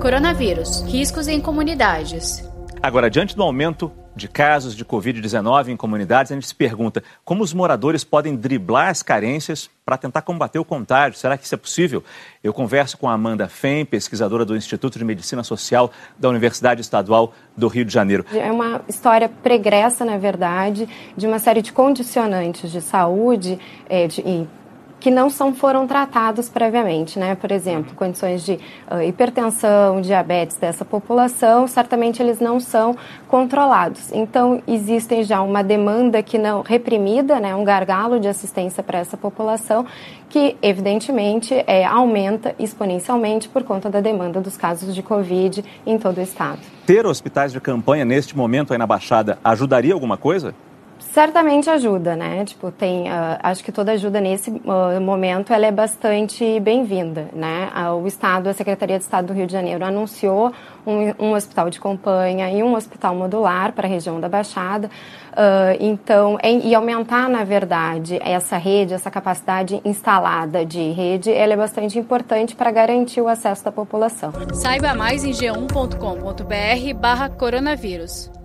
Coronavírus: riscos em comunidades. Agora, diante do aumento de casos de Covid-19 em comunidades, a gente se pergunta como os moradores podem driblar as carências para tentar combater o contágio. Será que isso é possível? Eu converso com a Amanda Fem, pesquisadora do Instituto de Medicina Social da Universidade Estadual do Rio de Janeiro. É uma história pregressa, na verdade, de uma série de condicionantes de saúde é, de, e que não são, foram tratados previamente, né? Por exemplo, condições de uh, hipertensão, diabetes dessa população, certamente eles não são controlados. Então, existem já uma demanda que não reprimida, né? Um gargalo de assistência para essa população que, evidentemente, é, aumenta exponencialmente por conta da demanda dos casos de Covid em todo o estado. Ter hospitais de campanha neste momento aí na Baixada ajudaria alguma coisa? Certamente ajuda, né? Tipo, tem, uh, acho que toda ajuda nesse uh, momento ela é bastante bem-vinda, né? Uh, o Estado, a Secretaria de Estado do Rio de Janeiro anunciou um, um hospital de campanha e um hospital modular para a região da Baixada. então, em, e aumentar, na verdade, essa rede, essa capacidade instalada de rede, ela é bastante importante para garantir o acesso da população. Saiba mais em g1.com.br/barra coronavírus.